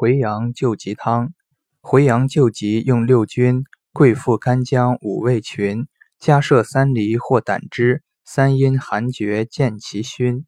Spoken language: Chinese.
回阳救急汤。回阳救急用六君、桂附干姜五味群，加设三梨或胆汁，三阴寒厥见其熏。